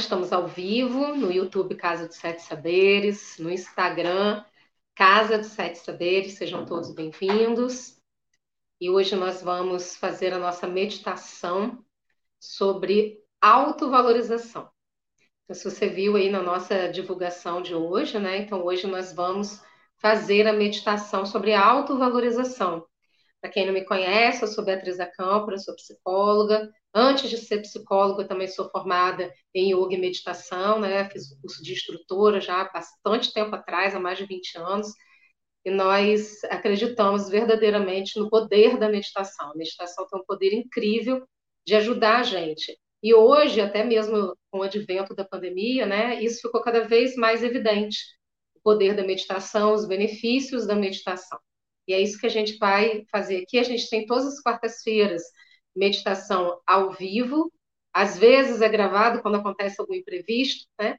estamos ao vivo no YouTube Casa dos Sete Saberes, no Instagram Casa dos Sete Saberes, sejam todos bem-vindos. E hoje nós vamos fazer a nossa meditação sobre autovalorização. Então, se você viu aí na nossa divulgação de hoje, né? Então, hoje nós vamos fazer a meditação sobre autovalorização. Para quem não me conhece, eu sou Beatriz Acâmpora, sou psicóloga. Antes de ser psicóloga, eu também sou formada em yoga e meditação, né? Fiz o curso de instrutora já há bastante tempo atrás, há mais de 20 anos. E nós acreditamos verdadeiramente no poder da meditação. A meditação tem um poder incrível de ajudar a gente. E hoje, até mesmo com o advento da pandemia, né, isso ficou cada vez mais evidente. O poder da meditação, os benefícios da meditação. E é isso que a gente vai fazer aqui. A gente tem todas as quartas-feiras meditação ao vivo, às vezes é gravado quando acontece algum imprevisto, né?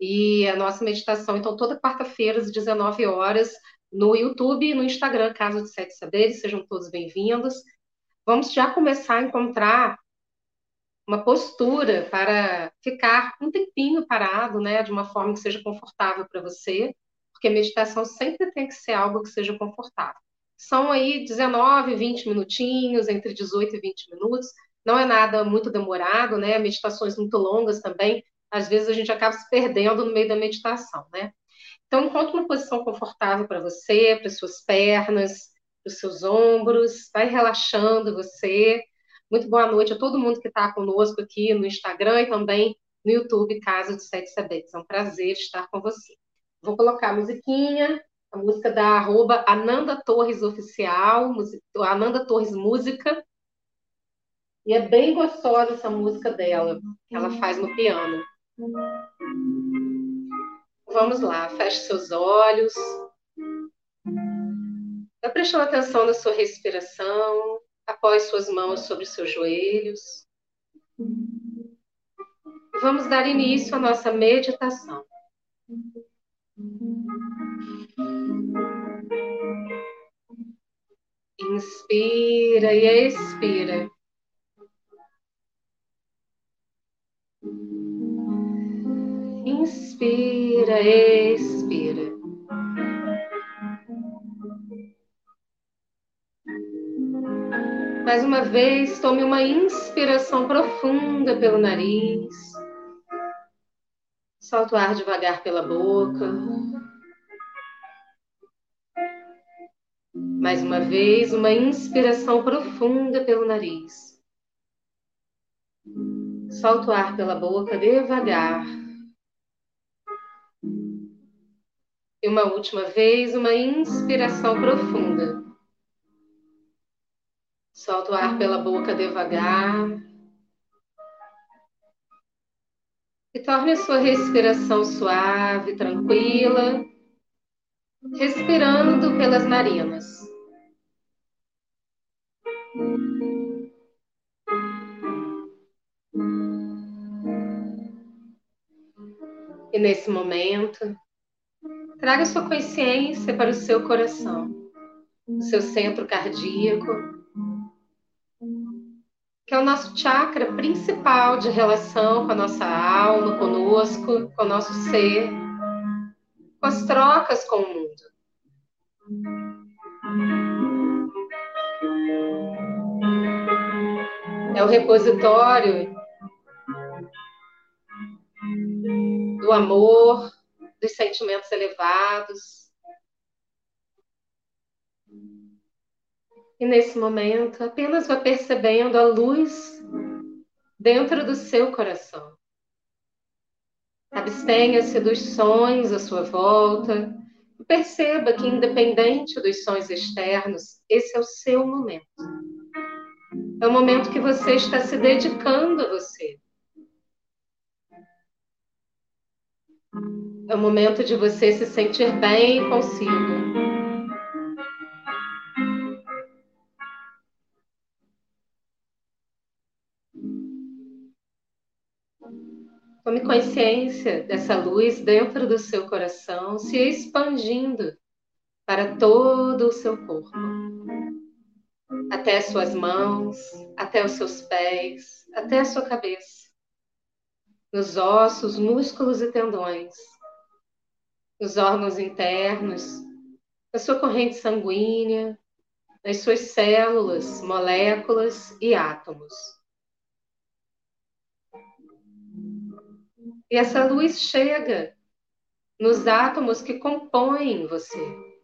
E a nossa meditação, então, toda quarta-feira, às 19 horas, no YouTube e no Instagram, Casa de Sete Saberes, sejam todos bem-vindos. Vamos já começar a encontrar uma postura para ficar um tempinho parado, né, de uma forma que seja confortável para você, porque meditação sempre tem que ser algo que seja confortável. São aí 19, 20 minutinhos, entre 18 e 20 minutos. Não é nada muito demorado, né? Meditações muito longas também. Às vezes a gente acaba se perdendo no meio da meditação, né? Então, encontre uma posição confortável para você, para suas pernas, para os seus ombros. Vai relaxando você. Muito boa noite a todo mundo que está conosco aqui no Instagram e também no YouTube, Casa de Sete Saberes. É um prazer estar com você. Vou colocar a musiquinha a música da arroba Ananda Torres Oficial, Ananda Torres Música. E é bem gostosa essa música dela, que ela faz no piano. Vamos lá, feche seus olhos. Vai prestando atenção na sua respiração. Apoie suas mãos sobre seus joelhos. Vamos dar início à nossa meditação. Inspira e expira. Inspira, expira. Mais uma vez, tome uma inspiração profunda pelo nariz. Solta o ar devagar pela boca. Uma vez, uma inspiração profunda pelo nariz. Solta o ar pela boca devagar. E uma última vez, uma inspiração profunda. Solta o ar pela boca devagar. E torne a sua respiração suave, tranquila, respirando pelas narinas. E nesse momento, traga sua consciência para o seu coração, o seu centro cardíaco, que é o nosso chakra principal de relação com a nossa alma, conosco, com o nosso ser, com as trocas com o mundo. É o repositório do amor, dos sentimentos elevados. E nesse momento, apenas vá percebendo a luz dentro do seu coração. Abstenha-se dos sons à sua volta. E perceba que, independente dos sons externos, esse é o seu momento. É o momento que você está se dedicando a você. É o momento de você se sentir bem consigo. Tome consciência dessa luz dentro do seu coração se expandindo para todo o seu corpo, até as suas mãos, até os seus pés, até a sua cabeça. nos ossos, músculos e tendões, nos órgãos internos, na sua corrente sanguínea, nas suas células, moléculas e átomos. E essa luz chega nos átomos que compõem você.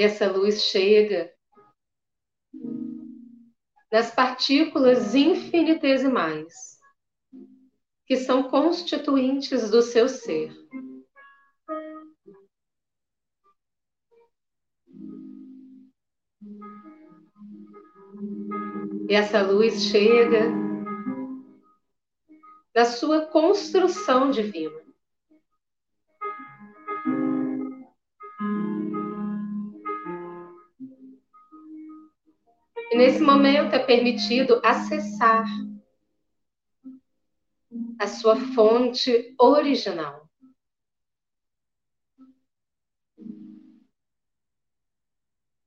Essa luz chega nas partículas infinitesimais que são constituintes do seu ser. E essa luz chega da sua construção divina. Nesse momento é permitido acessar a sua fonte original.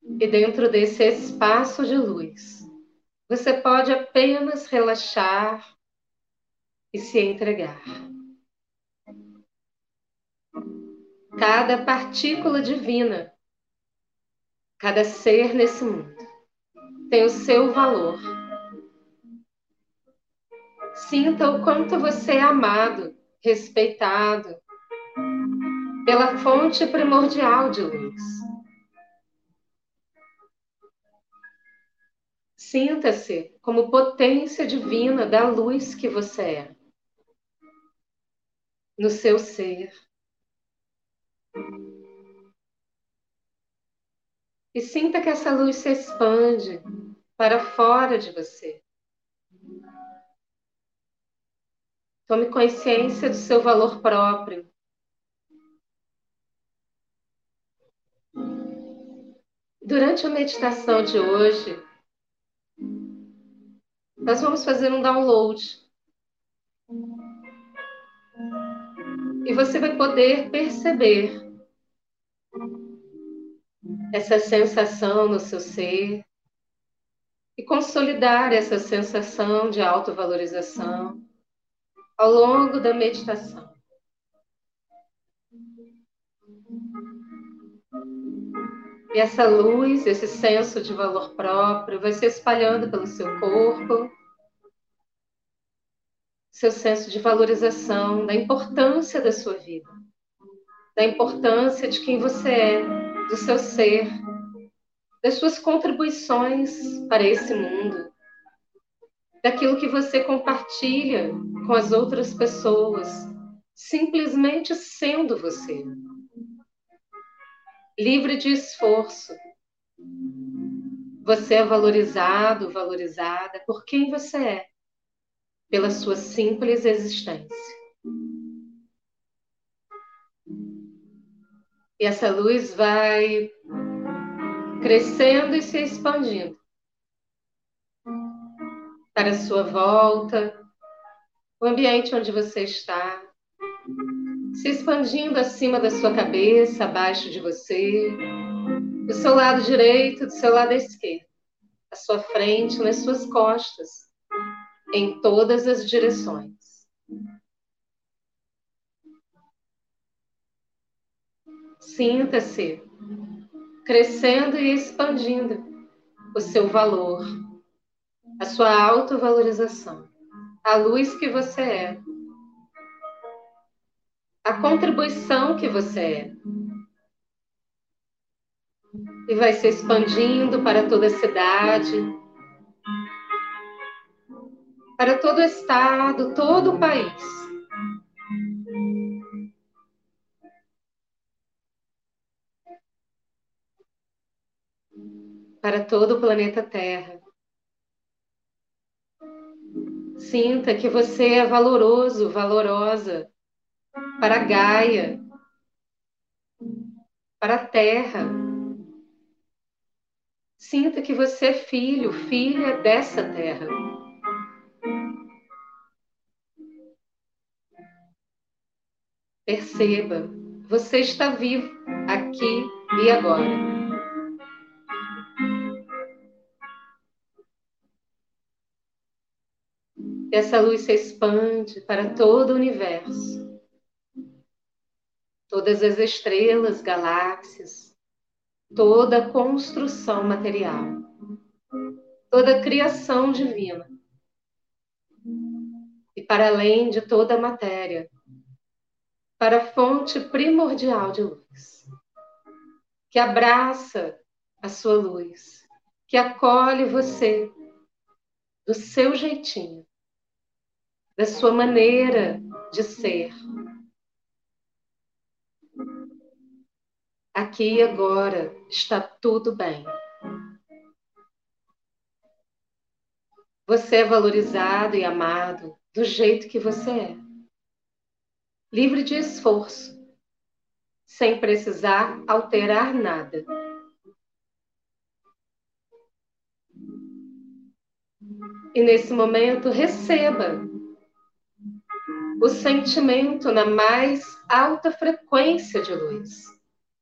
E dentro desse espaço de luz, você pode apenas relaxar e se entregar. Cada partícula divina, cada ser nesse mundo, tem o seu valor. Sinta o quanto você é amado, respeitado pela fonte primordial de luz. Sinta-se como potência divina da luz que você é no seu ser. E sinta que essa luz se expande para fora de você. Tome consciência do seu valor próprio. Durante a meditação de hoje, nós vamos fazer um download e você vai poder perceber essa sensação no seu ser e consolidar essa sensação de autovalorização ao longo da meditação. E essa luz, esse senso de valor próprio vai se espalhando pelo seu corpo seu senso de valorização, da importância da sua vida, da importância de quem você é, do seu ser, das suas contribuições para esse mundo, daquilo que você compartilha com as outras pessoas, simplesmente sendo você. Livre de esforço. Você é valorizado, valorizada por quem você é pela sua simples existência. E essa luz vai crescendo e se expandindo para a sua volta, o ambiente onde você está, se expandindo acima da sua cabeça, abaixo de você, do seu lado direito, do seu lado esquerdo, à sua frente, nas suas costas em todas as direções. Sinta-se crescendo e expandindo o seu valor, a sua autovalorização, a luz que você é, a contribuição que você é. E vai se expandindo para toda a cidade, para todo o estado, todo o país. Para todo o planeta Terra. Sinta que você é valoroso, valorosa para a Gaia, para a Terra. Sinta que você é filho, filha dessa terra. Perceba, você está vivo aqui e agora. Essa luz se expande para todo o universo. Todas as estrelas, galáxias, toda a construção material, toda a criação divina. E para além de toda a matéria, para a fonte primordial de luz, que abraça a sua luz, que acolhe você do seu jeitinho, da sua maneira de ser. Aqui e agora está tudo bem. Você é valorizado e amado do jeito que você é livre de esforço, sem precisar alterar nada. E nesse momento, receba o sentimento na mais alta frequência de luz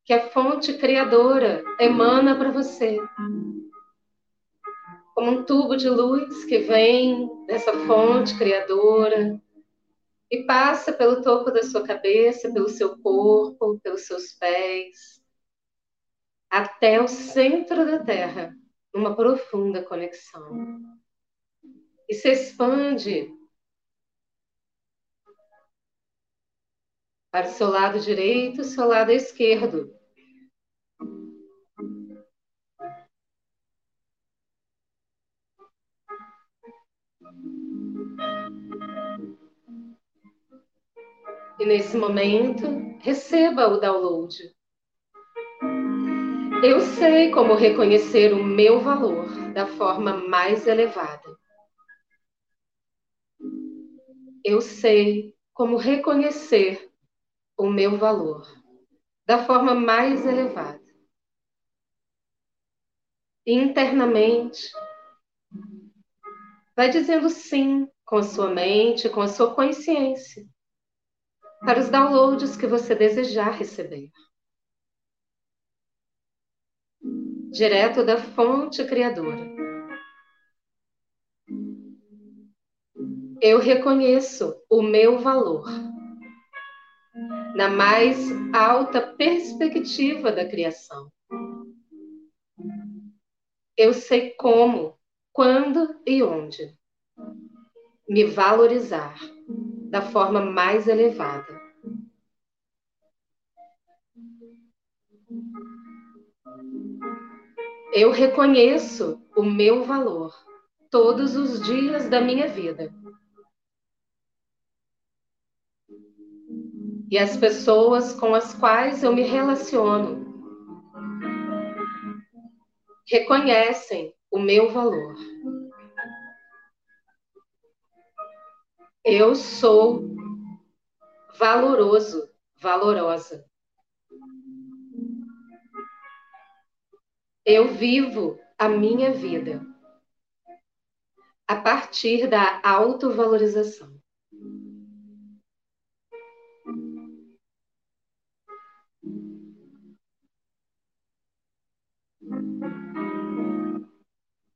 que a fonte criadora emana para você. Como um tubo de luz que vem dessa fonte criadora, e passa pelo topo da sua cabeça, pelo seu corpo, pelos seus pés, até o centro da Terra, numa profunda conexão. E se expande para o seu lado direito, seu lado esquerdo. E nesse momento, receba o download. Eu sei como reconhecer o meu valor da forma mais elevada. Eu sei como reconhecer o meu valor da forma mais elevada. Internamente, vai dizendo sim com a sua mente, com a sua consciência para os downloads que você desejar receber. Direto da fonte criadora. Eu reconheço o meu valor na mais alta perspectiva da criação. Eu sei como, quando e onde me valorizar da forma mais elevada. Eu reconheço o meu valor todos os dias da minha vida. E as pessoas com as quais eu me relaciono reconhecem o meu valor. Eu sou valoroso, valorosa. Eu vivo a minha vida a partir da autovalorização.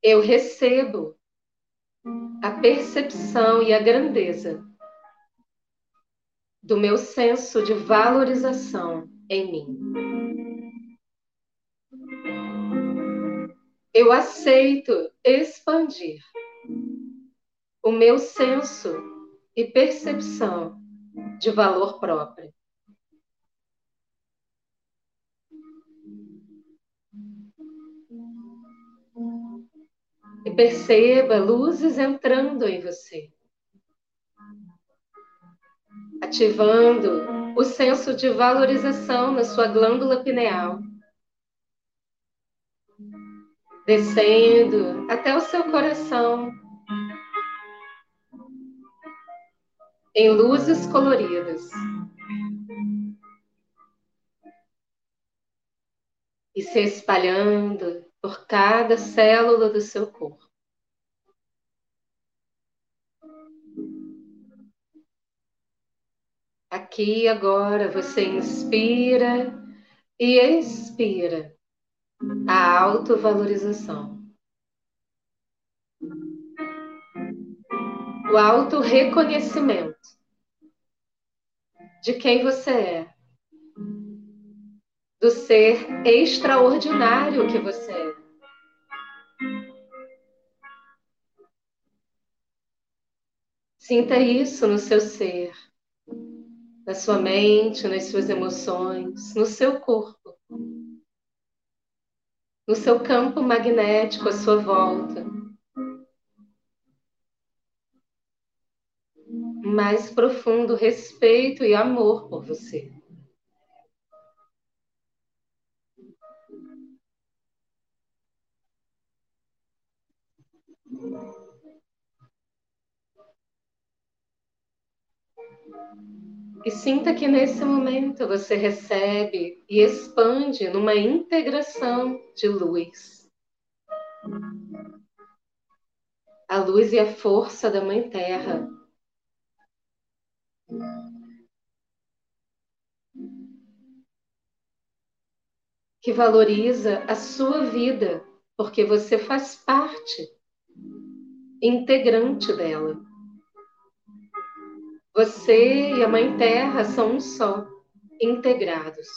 Eu recebo a percepção e a grandeza do meu senso de valorização em mim. Eu aceito expandir o meu senso e percepção de valor próprio. E perceba luzes entrando em você, ativando o senso de valorização na sua glândula pineal, descendo até o seu coração, em luzes coloridas. E se espalhando por cada célula do seu corpo. Aqui agora você inspira e expira a autovalorização. o auto-reconhecimento de quem você é, do ser extraordinário que você é. Sinta isso no seu ser, na sua mente, nas suas emoções, no seu corpo, no seu campo magnético à sua volta. Mais profundo respeito e amor por você. E sinta que nesse momento você recebe e expande numa integração de luz. A luz e a força da Mãe Terra. Que valoriza a sua vida, porque você faz parte integrante dela. Você e a Mãe Terra são um só, integrados.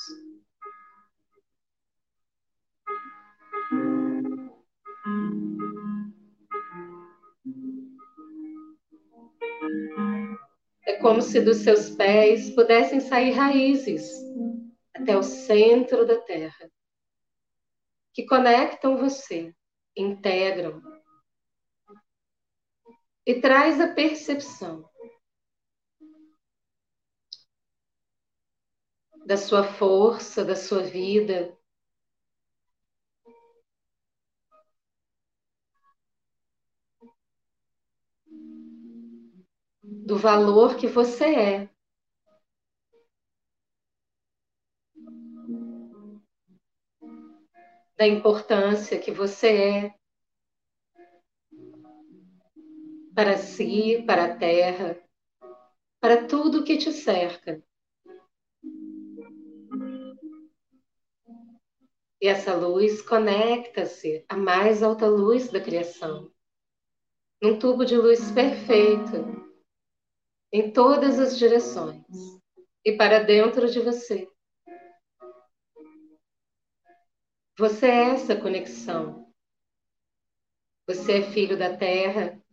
É como se dos seus pés pudessem sair raízes até o centro da Terra, que conectam você, integram e traz a percepção da sua força, da sua vida. Do valor que você é. Da importância que você é para si, para a terra, para tudo que te cerca. E essa luz conecta-se à mais alta luz da criação, num tubo de luz perfeito, em todas as direções e para dentro de você. Você é essa conexão. Você é filho da terra.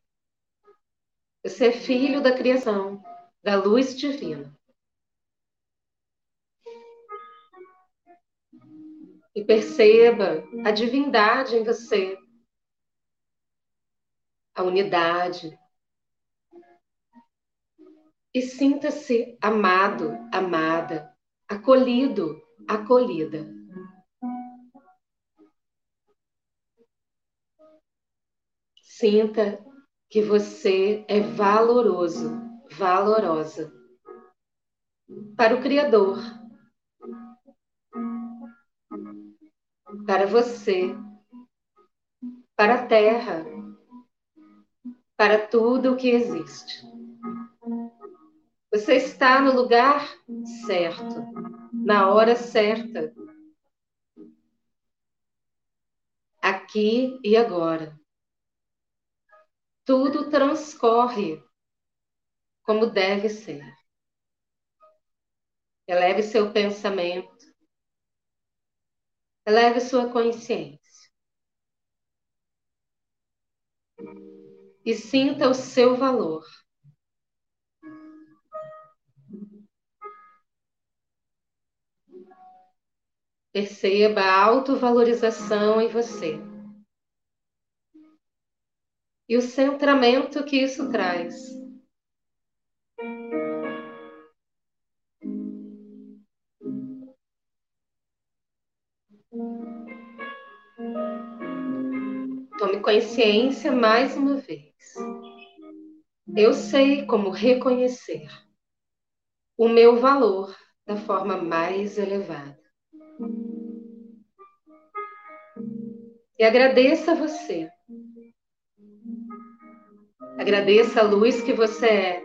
Você é filho da criação, da luz divina. e perceba a divindade em você, a unidade. E sinta-se amado, amada, acolhido, acolhida. Sinta que você é valoroso, valorosa para o Criador para você, para a terra, para tudo o que existe. Você está no lugar certo, na hora certa, aqui e agora. Tudo transcorre como deve ser. Eleve seu pensamento Eleve sua consciência. E sinta o seu valor. Perceba a autovalorização em você. E o centramento que isso traz. Tome consciência mais uma vez. Eu sei como reconhecer o meu valor da forma mais elevada. E agradeça a você. Agradeça a luz que você é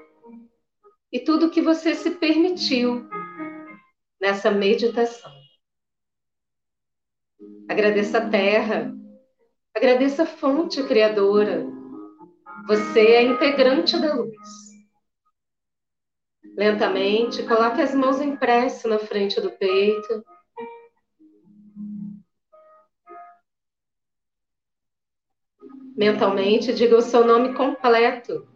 e tudo que você se permitiu nessa meditação. Agradeça a terra, agradeça a fonte criadora, Você é integrante da luz. Lentamente, coloque as mãos em na frente do peito. Mentalmente, diga o seu nome completo.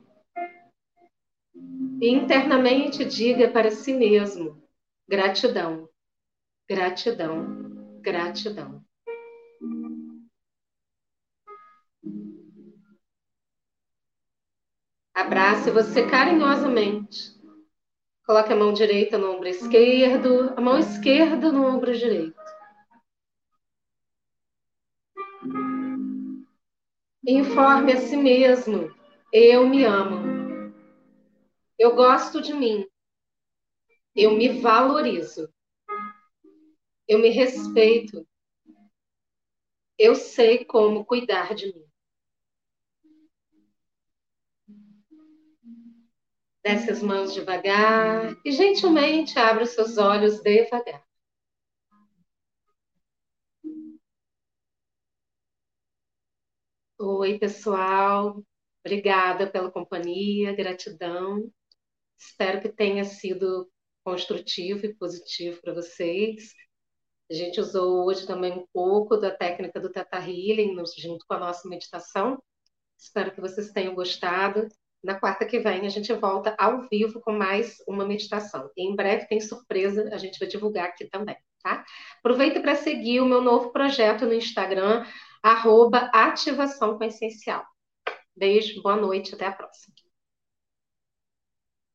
E internamente, diga para si mesmo: gratidão, gratidão, gratidão. Abrace você carinhosamente. Coloque a mão direita no ombro esquerdo, a mão esquerda no ombro direito. Informe a si mesmo: eu me amo. Eu gosto de mim. Eu me valorizo. Eu me respeito. Eu sei como cuidar de mim. Desce as mãos devagar e gentilmente abre os seus olhos devagar. Oi, pessoal. Obrigada pela companhia, gratidão. Espero que tenha sido construtivo e positivo para vocês. A gente usou hoje também um pouco da técnica do Teta Healing junto com a nossa meditação. Espero que vocês tenham gostado. Na quarta que vem a gente volta ao vivo com mais uma meditação. E em breve tem surpresa, a gente vai divulgar aqui também, tá? Aproveita para seguir o meu novo projeto no Instagram, arroba ativação com essencial. Beijo, boa noite, até a próxima.